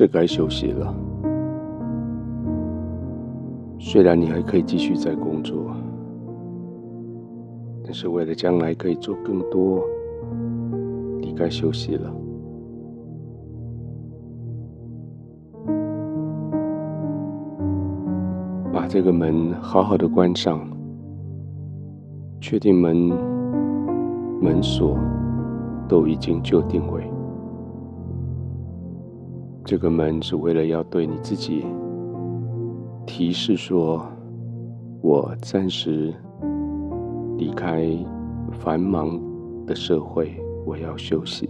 是该休息了。虽然你还可以继续在工作，但是为了将来可以做更多，你该休息了。把这个门好好的关上，确定门门锁都已经就定位。这个门是为了要对你自己提示说：“我暂时离开繁忙的社会，我要休息。”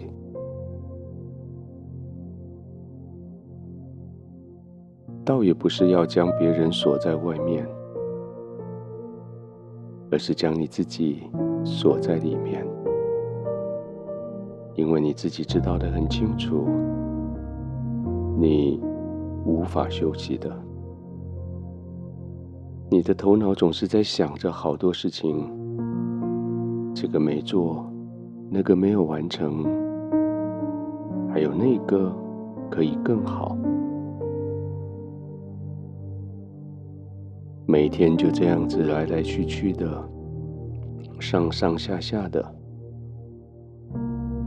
倒也不是要将别人锁在外面，而是将你自己锁在里面，因为你自己知道得很清楚。你无法休息的，你的头脑总是在想着好多事情，这个没做，那个没有完成，还有那个可以更好，每天就这样子来来去去的，上上下下的，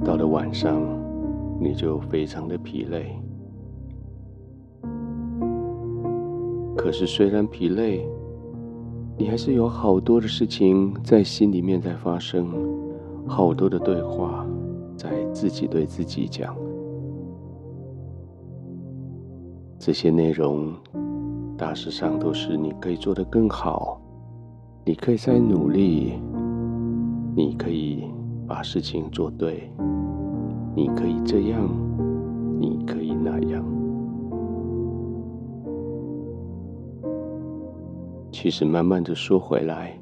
到了晚上，你就非常的疲累。可是，虽然疲累，你还是有好多的事情在心里面在发生，好多的对话在自己对自己讲。这些内容，大致上都是你可以做得更好，你可以再努力，你可以把事情做对，你可以这样，你可以其实，慢慢的说回来，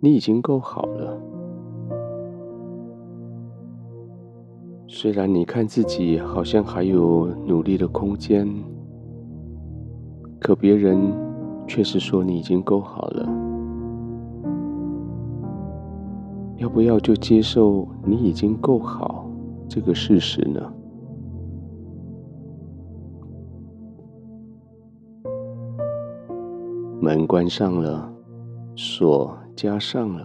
你已经够好了。虽然你看自己好像还有努力的空间，可别人却是说你已经够好了。要不要就接受你已经够好这个事实呢？门关上了，锁加上了，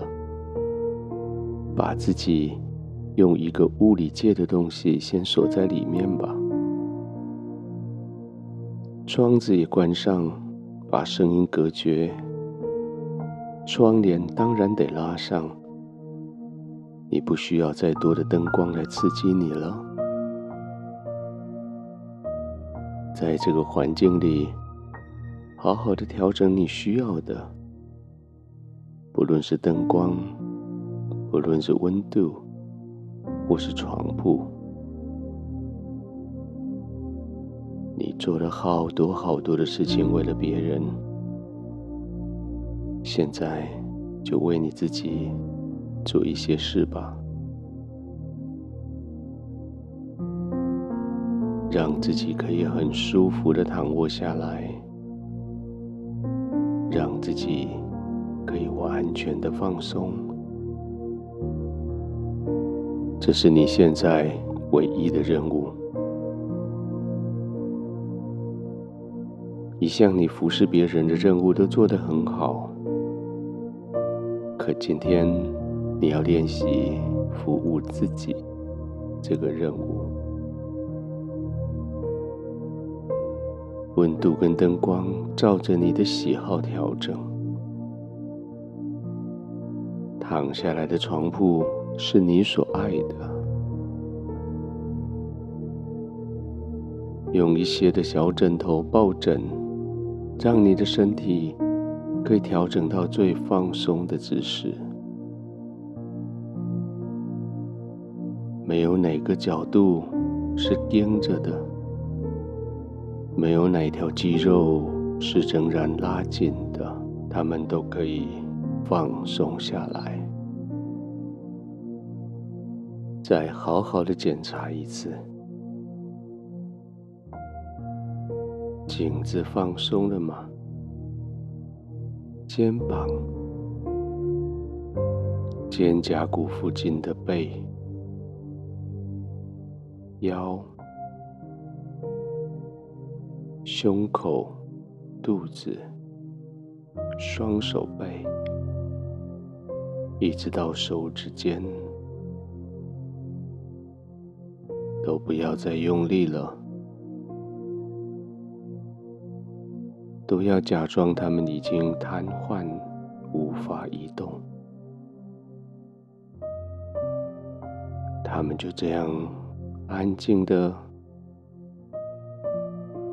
把自己用一个物理界的东西先锁在里面吧。窗子也关上，把声音隔绝。窗帘当然得拉上，你不需要再多的灯光来刺激你了。在这个环境里。好好的调整你需要的，不论是灯光，不论是温度，或是床铺。你做了好多好多的事情，为了别人，现在就为你自己做一些事吧，让自己可以很舒服的躺卧下来。让自己可以完全的放松，这是你现在唯一的任务。一向你服侍别人的任务都做得很好，可今天你要练习服务自己这个任务。温度跟灯光照着你的喜好调整，躺下来的床铺是你所爱的，用一些的小枕头抱枕，让你的身体可以调整到最放松的姿势，没有哪个角度是盯着的。没有哪条肌肉是仍然拉紧的，它们都可以放松下来。再好好的检查一次，颈子放松了吗？肩膀、肩胛骨附近的背、腰。胸口、肚子、双手背，一直到手指尖，都不要再用力了，都要假装他们已经瘫痪，无法移动。他们就这样安静的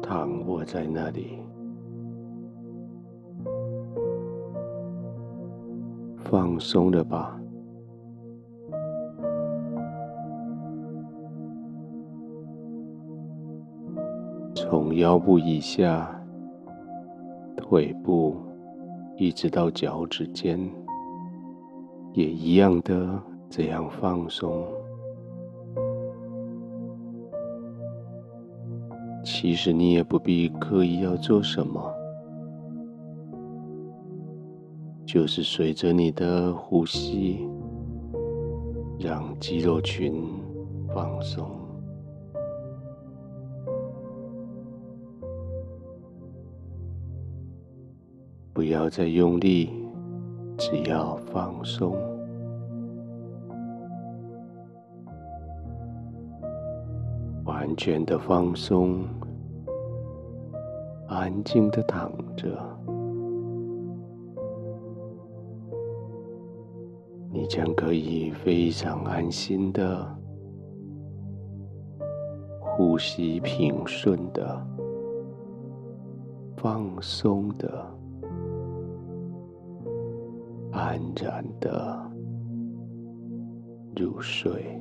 躺卧在那里，放松了吧？从腰部以下、腿部一直到脚趾尖，也一样的这样放松。其实你也不必刻意要做什么，就是随着你的呼吸，让肌肉群放松，不要再用力，只要放松。完全的放松，安静的躺着，你将可以非常安心的呼吸，平顺的、放松的、安然的入睡。